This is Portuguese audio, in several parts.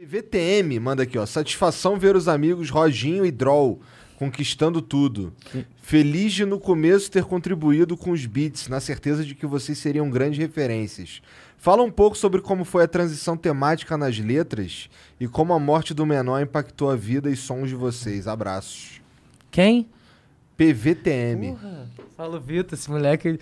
VTM manda aqui, ó. Satisfação ver os amigos Roginho e Droll conquistando tudo. Feliz de no começo ter contribuído com os beats, na certeza de que vocês seriam grandes referências. Fala um pouco sobre como foi a transição temática nas letras e como a morte do menor impactou a vida e sons de vocês. Abraços. Quem? PVTM. Porra, fala o Vitor, esse moleque.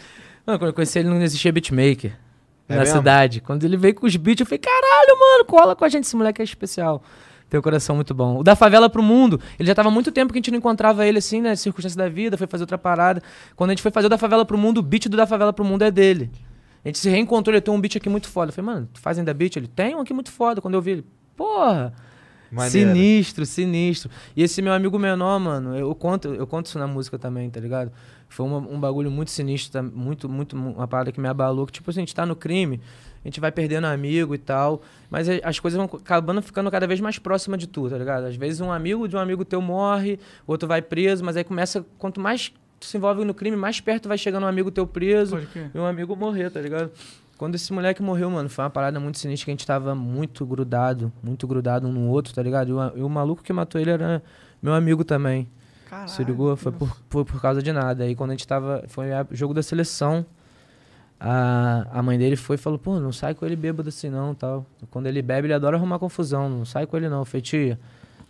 Mano, quando eu conheci ele não existia beatmaker É na mesmo? cidade. Quando ele veio com os beats, eu falei, caralho, mano, cola com a gente, esse moleque é especial. Tem um coração muito bom. O da favela pro mundo, ele já tava muito tempo que a gente não encontrava ele assim, né? Circunstância da vida, foi fazer outra parada. Quando a gente foi fazer o da favela pro mundo, o beat do da favela pro mundo é dele. A gente se reencontrou, ele tem um beat aqui muito foda. Eu falei, mano, tu faz ainda beat? Ele tem um aqui muito foda. Quando eu vi ele, porra, Maneiro. Sinistro, sinistro. E esse meu amigo menor, mano, eu conto, eu conto isso na música também, tá ligado? Foi uma- um bagulho muito sinistro, muito, muito, uma parada que me abalou. Que, tipo, assim, a gente tá no crime, a gente vai perdendo amigo e tal, mas a- as coisas vão acabando ficando cada vez mais próximas de tu, tá ligado? Às vezes um amigo de um amigo teu morre, outro vai preso, mas aí começa, quanto mais tu se envolve no crime, mais perto vai chegando um amigo teu preso e um amigo morrer, tá ligado? Quando esse moleque morreu, mano, foi uma parada muito sinistra que a gente tava muito grudado, muito grudado um no outro, tá ligado? E o, e o maluco que matou ele era meu amigo também. Caralho. Se ligou? Foi por, foi por causa de nada. Aí quando a gente tava. Foi jogo da seleção. A, a mãe dele foi e falou, pô, não sai com ele bêbado assim não, tal. Quando ele bebe, ele adora arrumar confusão. Não sai com ele não. Eu falei, tia,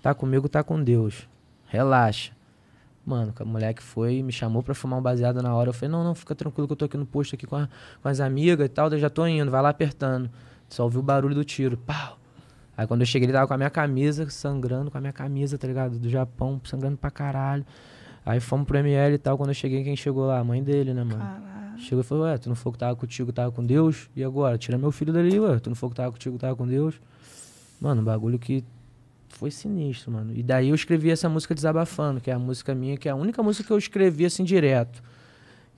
tá comigo, tá com Deus. Relaxa. Mano, o moleque foi, me chamou pra fumar um baseado na hora. Eu falei, não, não, fica tranquilo que eu tô aqui no posto aqui com, a- com as amigas e tal. Eu já tô indo, vai lá apertando. Só ouviu o barulho do tiro. Pau! Aí quando eu cheguei, ele tava com a minha camisa, sangrando com a minha camisa, tá ligado? Do Japão, sangrando pra caralho. Aí fomos pro ML e tal. Quando eu cheguei, quem chegou lá? A mãe dele, né, mano? Caralho. Chegou e falou, ué, tu não falou que tava contigo, tava com Deus? E agora? Tira meu filho dali, ué. Tu não falou que tava contigo, tava com Deus? Mano, bagulho que foi sinistro, mano. E daí eu escrevi essa música Desabafando, que é a música minha, que é a única música que eu escrevi assim direto.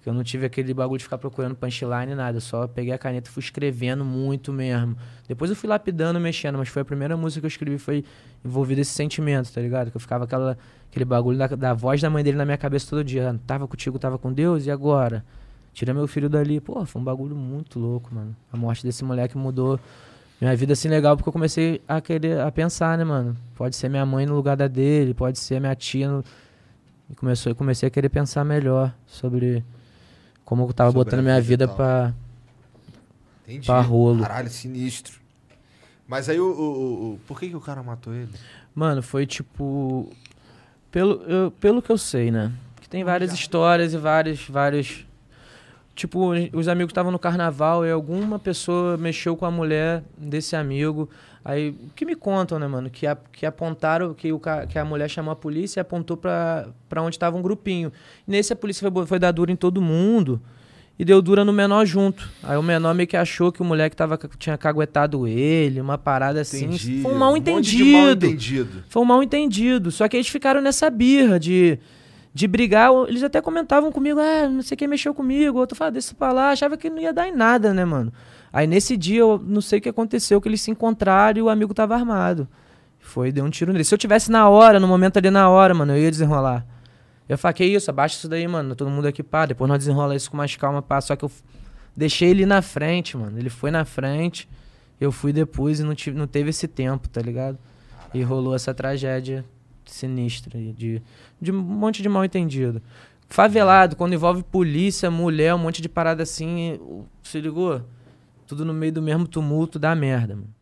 Que eu não tive aquele bagulho de ficar procurando punchline, nada. Só peguei a caneta e fui escrevendo muito mesmo. Depois eu fui lapidando, mexendo, mas foi a primeira música que eu escrevi, foi envolvido esse sentimento, tá ligado? Que eu ficava aquela, aquele bagulho da, da voz da mãe dele na minha cabeça todo dia. Tava contigo, tava com Deus, e agora? Tira meu filho dali. Pô, foi um bagulho muito louco, mano. A morte desse moleque mudou minha vida assim legal porque eu comecei a querer a pensar, né, mano? Pode ser minha mãe no lugar da dele, pode ser minha tia no... e começou, eu comecei a querer pensar melhor sobre como eu tava Sobre botando minha vida vida tal. pra Entendi. Pra rolo. Caralho, sinistro. Mas aí o, o- o- o- Por que, que o cara matou ele? Mano, foi tipo. Pelo, eu- pelo que eu sei, né? Que tem várias histórias e vários. vários tipo, os amigos estavam no carnaval e alguma pessoa mexeu com a mulher desse amigo. Aí, o que me contam, né, mano? Que, a- que apontaram, que, o, que a mulher chamou a polícia e apontou pra, pra onde tava um grupinho. Nesse, a polícia foi, foi dar dura em todo mundo e deu dura no menor junto. Aí o menor meio que achou que o moleque tava, tinha caguetado ele, uma parada assim. Entendi. Foi um mal entendido. mal entendido. Foi um mal entendido. Só que eles ficaram nessa birra de, de brigar. Eles até comentavam comigo, ah, não sei quem mexeu comigo. Outro falava, deixa pra lá. Achava que não ia dar em nada, né, mano? Aí nesse dia, eu não sei o que aconteceu, que eles se encontraram e o amigo tava armado. Foi, deu um tiro nele. Se eu tivesse na hora, no momento ali na hora, mano, eu ia desenrolar. Eu falar, que isso, abaixa isso daí, mano. Todo mundo aqui, pá. Depois nós desenrola isso com mais calma, pá. Só que eu deixei ele na frente, mano. Ele foi na frente, eu fui depois e não, tive, não teve esse tempo, tá ligado? E rolou essa tragédia sinistra de, de um monte de mal entendido. Favelado, quando envolve polícia, mulher, um monte de parada assim, se ligou? Tudo no meio do mesmo tumulto dá merda, mano.